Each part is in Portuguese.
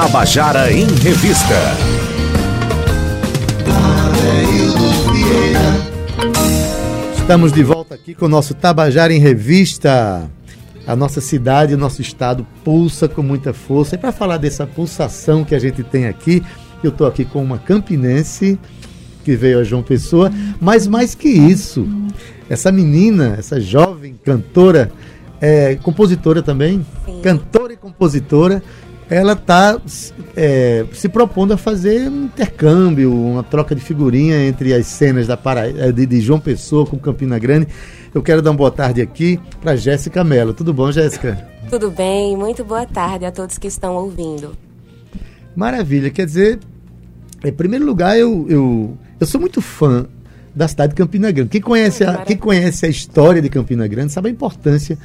Tabajara em Revista. Estamos de volta aqui com o nosso Tabajara em Revista. A nossa cidade, o nosso estado pulsa com muita força. E para falar dessa pulsação que a gente tem aqui, eu estou aqui com uma campinense que veio a João Pessoa, mas mais que isso, essa menina, essa jovem cantora, é, compositora também, Sim. cantora e compositora, ela está é, se propondo a fazer um intercâmbio, uma troca de figurinha entre as cenas da Para... É, de, de João Pessoa com Campina Grande. Eu quero dar uma boa tarde aqui para Jéssica Mello. Tudo bom, Jéssica? Tudo bem, muito boa tarde a todos que estão ouvindo. Maravilha, quer dizer, em primeiro lugar, eu, eu, eu sou muito fã da cidade de Campina Grande. Quem conhece, a, quem conhece a história de Campina Grande sabe a importância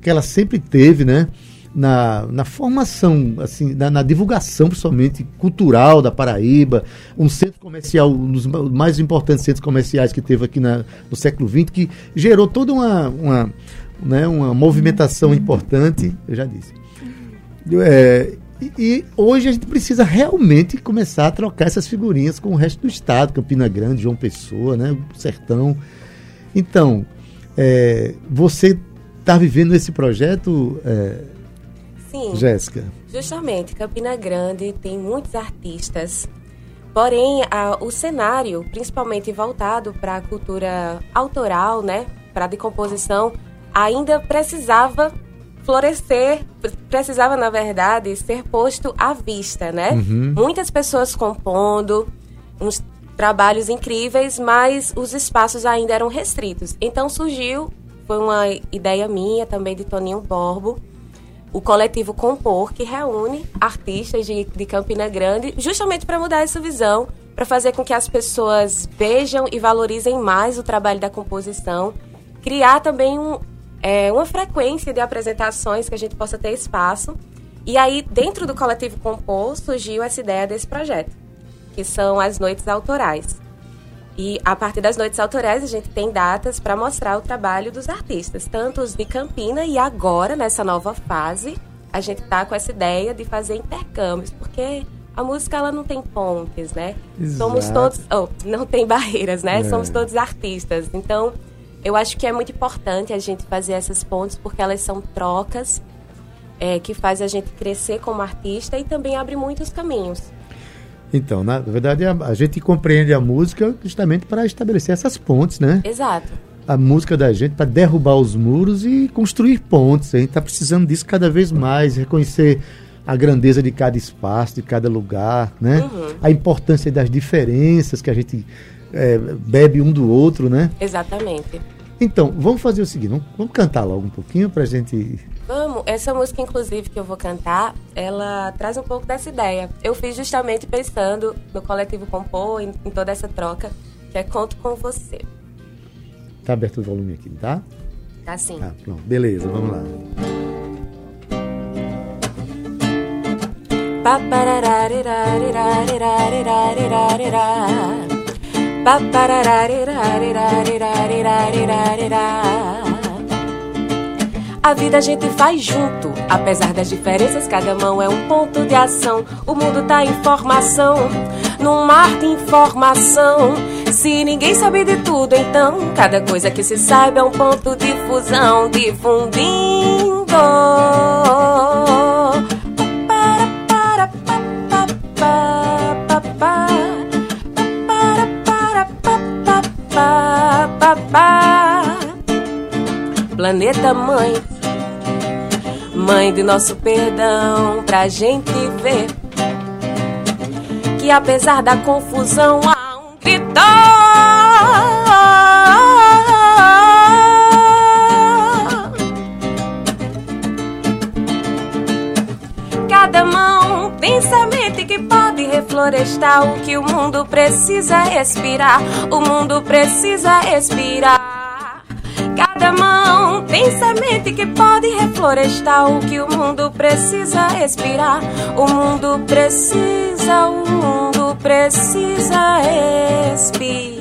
que ela sempre teve, né? Na, na formação, assim, na, na, divulgação, principalmente cultural da Paraíba, um centro comercial, um dos mais importantes centros comerciais que teve aqui na, no século XX, que gerou toda uma, uma, né, uma movimentação importante, eu já disse. É, e, e, hoje a gente precisa realmente começar a trocar essas figurinhas com o resto do estado, Campina Grande, João Pessoa, né, Sertão. Então, é, você está vivendo esse projeto, é, Sim, Jéssica? Justamente, Campina Grande tem muitos artistas, porém a, o cenário, principalmente voltado para a cultura autoral, né, para a decomposição, ainda precisava florescer, precisava na verdade ser posto à vista, né? Uhum. Muitas pessoas compondo, uns trabalhos incríveis, mas os espaços ainda eram restritos. Então surgiu foi uma ideia minha, também de Toninho Borbo, o coletivo Compor, que reúne artistas de, de Campina Grande, justamente para mudar essa visão, para fazer com que as pessoas vejam e valorizem mais o trabalho da composição, criar também um, é, uma frequência de apresentações que a gente possa ter espaço. E aí, dentro do coletivo Compor, surgiu essa ideia desse projeto, que são as noites autorais. E a partir das noites autorais, a gente tem datas para mostrar o trabalho dos artistas, tanto os de Campina e agora, nessa nova fase, a gente está com essa ideia de fazer intercâmbios, porque a música ela não tem pontes, né? Exato. Somos todos, oh, não tem barreiras, né? É. Somos todos artistas. Então, eu acho que é muito importante a gente fazer essas pontes porque elas são trocas é, que faz a gente crescer como artista e também abre muitos caminhos. Então, na verdade, a, a gente compreende a música justamente para estabelecer essas pontes, né? Exato. A música da gente para derrubar os muros e construir pontes. A gente está precisando disso cada vez mais, reconhecer a grandeza de cada espaço, de cada lugar, né? Uhum. A importância das diferenças que a gente é, bebe um do outro, né? Exatamente. Então, vamos fazer o seguinte, vamos, vamos cantar logo um pouquinho para a gente Vamos, essa música, inclusive, que eu vou cantar, ela traz um pouco dessa ideia. Eu fiz justamente pensando no coletivo Compor, em, em toda essa troca, que é Conto com Você. Tá aberto o volume aqui, tá? Tá sim. Ah, pronto. Beleza, vamos lá. A vida a gente faz junto, apesar das diferenças, cada mão é um ponto de ação. O mundo tá em formação, num mar de informação. Se ninguém sabe de tudo, então cada coisa que se saiba é um ponto de fusão, difundindo. Planeta Mãe Mãe de nosso perdão, pra gente ver que apesar da confusão há um grito. Cada mão tem semente que pode reflorestar o que o mundo precisa respirar. O mundo precisa respirar. Cada mão tem semente que pode reflorestar o que o mundo precisa respirar. O mundo precisa, o mundo precisa respirar.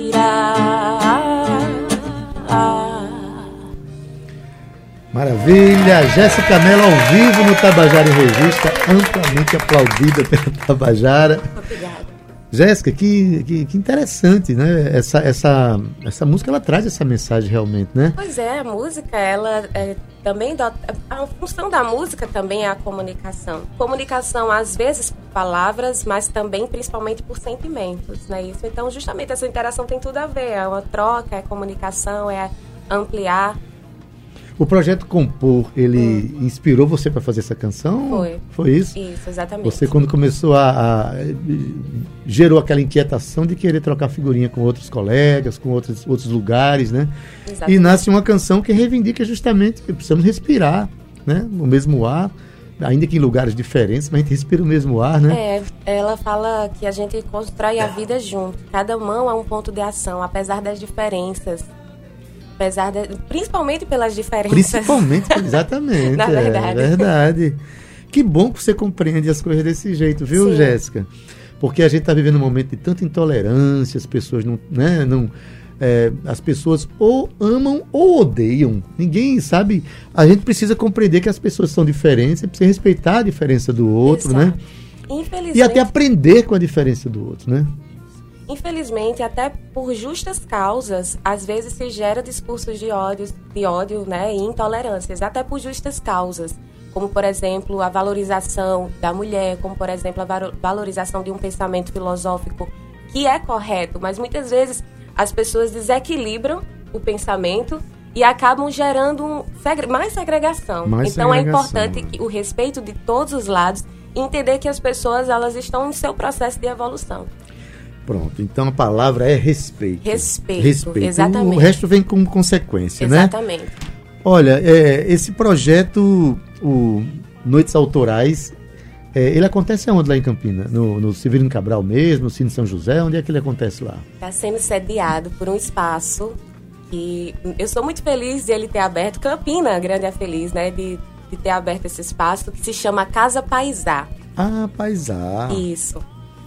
Maravilha! Jéssica Mello ao vivo no Tabajara em Revista, amplamente aplaudida pela Tabajara. Obrigada. Jéssica, que, que, que, interessante, né? Essa, essa, essa música ela traz essa mensagem realmente, né? Pois é, a música, ela é, também. A função da música também é a comunicação. Comunicação, às vezes, por palavras, mas também, principalmente, por sentimentos, né? Isso, então, justamente, essa interação tem tudo a ver. É uma troca, é comunicação, é ampliar o projeto Compor, ele hum. inspirou você para fazer essa canção? Foi. Foi isso? Isso, exatamente. Você, quando começou a, a, gerou aquela inquietação de querer trocar figurinha com outros colegas, com outros, outros lugares, né? Exatamente. E nasce uma canção que reivindica justamente que precisamos respirar, né? O mesmo ar ainda que em lugares diferentes, mas a gente respira o mesmo ar, né? É, ela fala que a gente constrói a vida junto. Cada mão é um ponto de ação, apesar das diferenças apesar de, principalmente pelas diferenças. Principalmente, exatamente. Na verdade. É verdade. Que bom que você compreende as coisas desse jeito, viu. Jéssica? Porque a gente está vivendo um momento de tanta intolerância, as pessoas não, né, não é, as pessoas ou amam ou odeiam. Ninguém sabe. A gente precisa compreender que as pessoas são diferentes, precisa respeitar a diferença do outro, né? Exato. né? Infelizmente. E até aprender com a diferença do outro, né? Infelizmente, até por justas causas, às vezes se gera discursos de ódio, de ódio né, e intolerâncias, até por justas causas, como, por exemplo, a valorização da mulher, como, por exemplo, a valorização de um pensamento filosófico que é correto, mas muitas vezes as pessoas desequilibram o pensamento e acabam gerando um, mais segregação. Mais então é segregação. é importante que o respeito de todos os lados e entender que as pessoas elas estão em seu processo de evolução. Pronto, então a palavra é respeito. Respeito, respeito. exatamente. O resto vem como consequência, exatamente. né? Exatamente. Olha, é, esse projeto, o Noites Autorais, é, ele acontece aonde lá em Campina? No, no Severino Cabral mesmo, no Cine São José? Onde é que ele acontece lá? Está sendo sediado por um espaço que eu sou muito feliz de ele ter aberto. Campina, grande é feliz, né? De, de ter aberto esse espaço que se chama Casa Paisá. Ah, Paisá. Isso.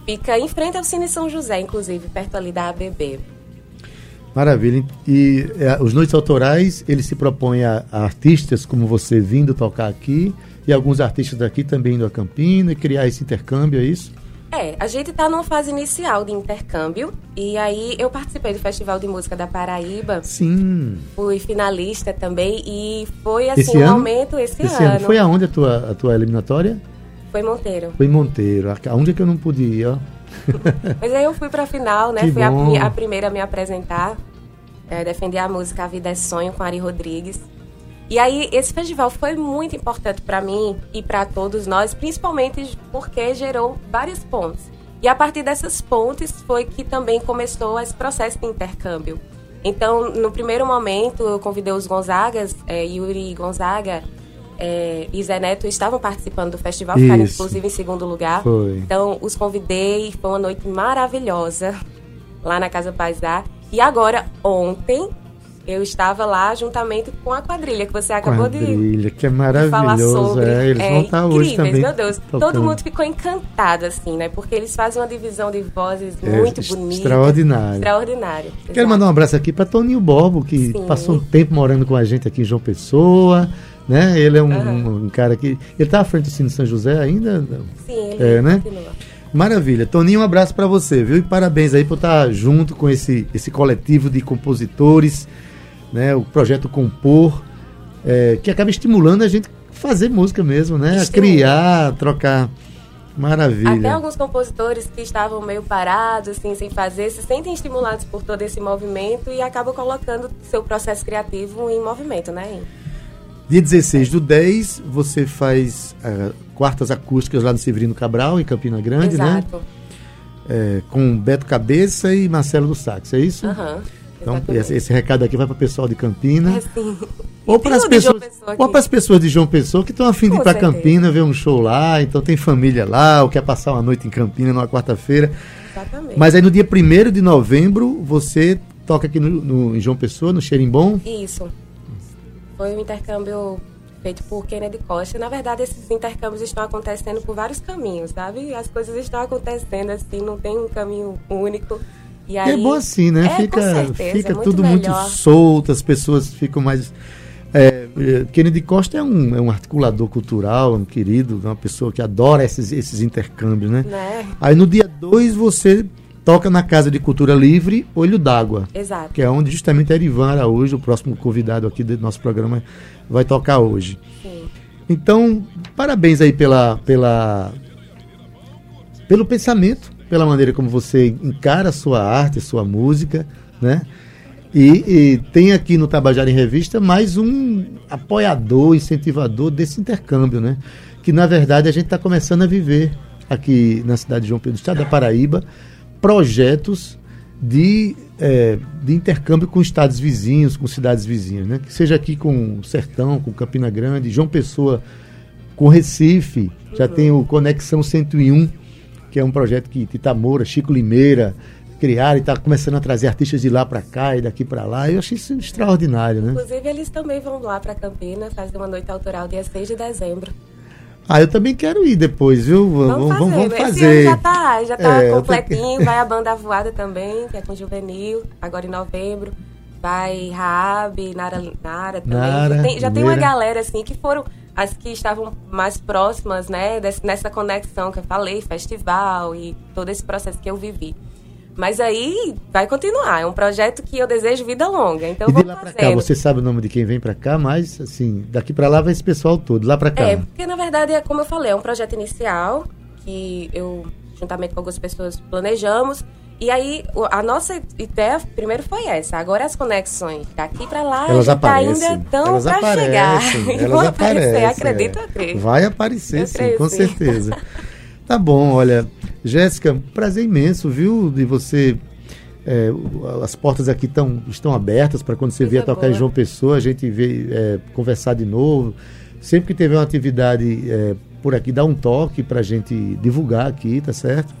Fica em frente ao Cine São José, inclusive, perto ali da ABB. Maravilha. E é, os Noites Autorais, ele se propõe a, a, artistas como você vindo tocar aqui e alguns artistas daqui também indo a Campina e criar esse intercâmbio, é isso? É, a gente está numa fase inicial de intercâmbio e aí eu participei do Festival de Música da Paraíba. Sim. Fui finalista também e foi assim esse um ano? momento esse, esse ano. ano. Foi aonde a tua, a tua eliminatória? Foi em Monteiro. Foi em Monteiro. Aonde é que eu não podia? Mas aí eu fui pra final, né? Que fui a, a, primeira a me apresentar. É, defender a música A Vida é Sonho com Ari Rodrigues. E aí esse festival foi muito importante para mim e para todos nós, principalmente porque gerou várias pontes. E a partir dessas pontes foi que também começou esse processo de intercâmbio. Então, no primeiro momento, eu convidei os Gonzagas, é, Yuri Gonzaga, é, e Zé Neto estavam participando do festival, Isso. ficaram inclusive em segundo lugar. Foi. Então, os convidei, foi uma noite maravilhosa lá na Casa Paisá. E agora, ontem, eu estava lá juntamente com a quadrilha que você acabou quadrilha, de Quadrilha, que é maravilhoso. Falar sobre. É, eles é, vão estar hoje também. Meu Deus, tocando. todo mundo ficou encantado, assim, né? Porque eles fazem uma divisão de vozes é, muito bonita. Extraordinário. Extraordinário. Quero exato. mandar um abraço aqui para Toninho Borbo, que Sim. passou um tempo morando com a gente aqui em João Pessoa né? Ele é um, uhum. um cara que. Ele está à frente do Cine São José ainda? Sim, ele é, né? continua. Maravilha. Toninho, um abraço para você, viu? E parabéns aí por estar junto com esse, esse coletivo de compositores, né? O projeto Compor, é, que acaba estimulando a gente fazer música mesmo, né? A criar, trocar. Maravilha. Até alguns compositores que estavam meio parados, assim, sem fazer, se sentem estimulados por todo esse movimento e acabam colocando seu processo criativo em movimento, né? Dia 16 do 10, você faz uh, quartas acústicas lá no Severino Cabral, em Campina Grande, né? Exato. né? É, com Beto Cabeça e Marcelo do Sax, é isso? Uhum, então, esse, esse, recado aqui vai para o pessoal de Campina. É, sim. Ou para as pessoas, ou para as pessoas de João Pessoa que estão afim de ir para Campina ver um show lá, então tem família lá, ou quer passar uma noite em Campina numa quarta-feira. Exatamente. Mas aí no dia 1 de novembro você toca aqui no, no, em João Pessoa, no Xerimbom. Isso. Foi um intercâmbio feito por Kennedy Costa. Na verdade, esses intercâmbios estão acontecendo por vários caminhos, sabe? As coisas estão acontecendo assim, não tem um caminho único. E aí, é bom assim, né? É, fica certeza, fica é muito tudo melhor. muito solto, as pessoas ficam mais. É, Eh, Kennedy Costa é um, é um articulador cultural, um querido, uma pessoa que adora esses, esses intercâmbios, né? Né? Aí no dia 2 você toca na Casa de Cultura Livre, Olho d'Água. Exato. Que é onde justamente Erivan Araújo, o próximo convidado aqui do nosso programa, vai tocar hoje. Sim. Então, parabéns aí pela, pela, pelo pensamento, pela maneira como você encara a sua arte, a sua música, né? E, e tem aqui no Tabajara em Revista mais um apoiador, incentivador desse intercâmbio, né? Que na verdade a gente está começando a viver aqui na cidade de João Pedro, estado da Paraíba, projetos de, eh, de intercâmbio com estados vizinhos, com cidades vizinhas, né? Que seja aqui com Sertão, com Campina Grande, João Pessoa, com Recife, já tem o Conexão 101, que é um projeto que Tita Moura, Chico Limeira criaram e está começando a trazer artistas de lá para cá e daqui para lá. Eu achei isso extraordinário, né? Inclusive, eles também vão lá para Campinas fazer uma noite autoral dia 6 de dezembro. Ah, eu também quero ir depois, viu? Vamos, Vamos, vamos, vamos Esse ano fazer. já tá, já tá É, eu tô- completinho. Vai a banda voada também, que é com juvenil, agora em novembro. Vai Raab, Nara, Nara também. Nara, já tem, já tem uma galera, assim, que foram as que estavam mais próximas, né, desse- nessa conexão que eu falei, festival e todo esse processo que eu vivi. Mas aí vai continuar, é um projeto que eu desejo vida longa, então E de vamos lá para cá, você sabe o nome de quem vem para cá, mas assim, daqui para lá vai esse pessoal todo, lá para cá. É, porque na verdade, é como eu falei, é um projeto inicial que eu, juntamente com algumas pessoas, planejamos. E aí, a nossa ideia primeiro foi essa. Agora as conexões daqui pra lá Elas tá aparecem. ainda estão aparecem. chegar. Elas vão aparecer, aparecem. acredito, é. eu creio. Vai aparecer, Eu sim, creio, com sim. certeza. tá bom, olha, Jéssica, prazer imenso, viu, de você. é, as portas aqui tão, estão abertas para quando você Coisa vier tocar em. João Pessoa, a gente vê, é, conversar de novo. Sempre que tiver uma atividade é, por aqui, dá um toque para a gente divulgar aqui, tá certo?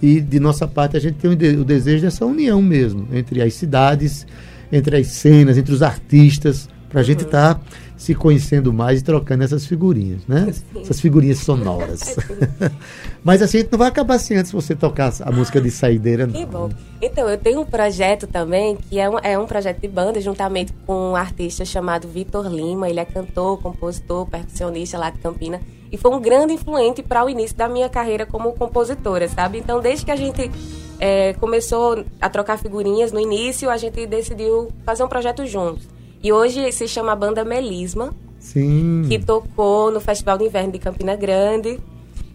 E de nossa parte a gente tem o desejo dessa união mesmo entre as cidades, entre as cenas, entre os artistas, para a gente estar se conhecendo mais e trocando essas figurinhas, né? Essas figurinhas sonoras. Mas assim, a gente não vai acabar assim antes de você tocar a música de saideira, não. Que bom. Então, eu tenho um projeto também, que é um, é um projeto de banda, juntamente com um artista chamado Vitor Lima. Ele é cantor, compositor, percussionista lá de Campina. E foi um grande influente para o início da minha carreira como compositora, sabe? Então, desde que a gente é, começou a trocar figurinhas no início, a gente decidiu fazer um projeto juntos. E hoje se chama Banda Melisma, Sim. que tocou no Festival de Inverno de Campina Grande.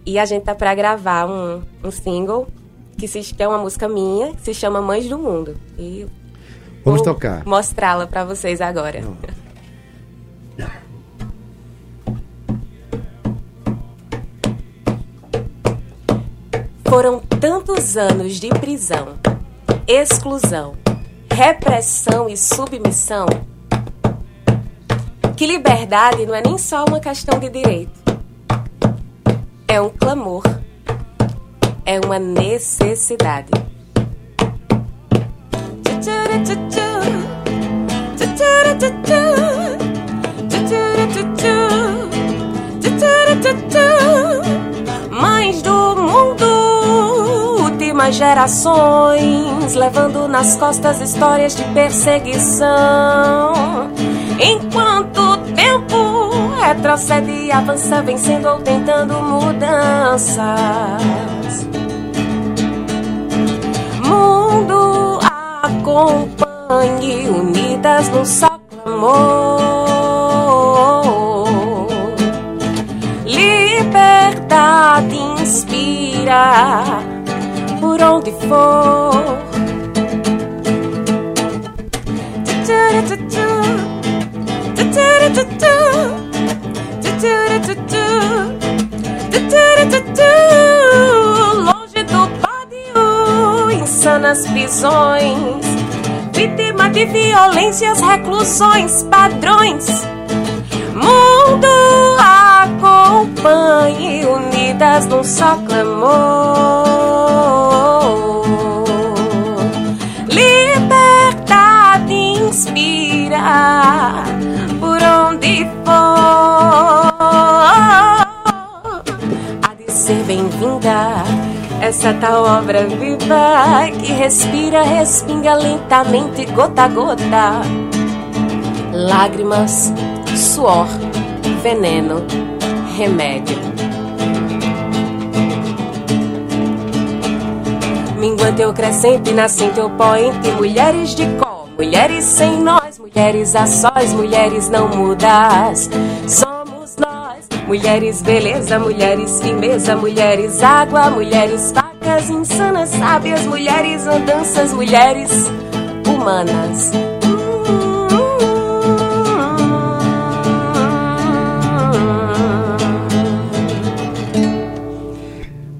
E a gente tá pra gravar um, um single, que, se, que é uma música minha, que se chama Mães do Mundo. E Vamos vou tocar. Mostrá-la pra vocês agora. Foram tantos anos de prisão, exclusão, repressão e submissão que liberdade não é nem só uma questão de direito. É um clamor. É uma necessidade. Mães do mundo, últimas gerações, levando nas costas histórias de perseguição. Enquanto o tempo retrocede e avança, vencendo ou tentando mudanças. Mundo acompanhe, unidas num só clamor. Liberdade inspira por onde for. Insanas prisões, vítima de violências, reclusões, padrões. Mundo acompanhe, unidas num só clamor. Liberdade inspira por onde for. Há de ser bem-vinda essa tal obra viva que respira, respinga lentamente, gota a gota. Lágrimas, suor, veneno, remédio. Minguante eu crescente, nascente eu poente, mulheres de cor, mulheres sem nós, mulheres a sós, mulheres não mudas. Nós, mulheres beleza, mulheres firmeza, mulheres água, mulheres facas insanas, sábias, mulheres andanças, mulheres humanas.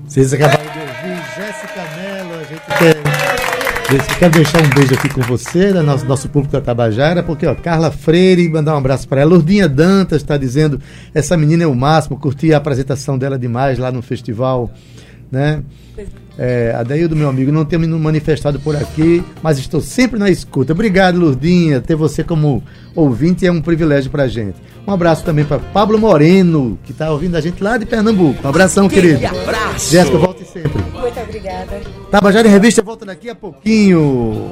Vocês acabaram quero deixar um beijo aqui com você, né, nosso, nosso público da Tabajara, porque ó, Carla Freire, mandar um abraço para ela. Lourdinha Dantas está dizendo, essa menina é o máximo, curti a apresentação dela demais lá no festival, né? É, Adaildo, meu amigo, não tenho me manifestado por aqui, mas estou sempre na escuta. Obrigado, Lourdinha. Ter você como ouvinte é um privilégio pra gente. Um abraço também para Pablo Moreno, que está ouvindo a gente lá de Pernambuco. Um abração, querido. abraço. Jéssica, volte sempre. Muito obrigada. Tabajara em Revista volta daqui a pouquinho.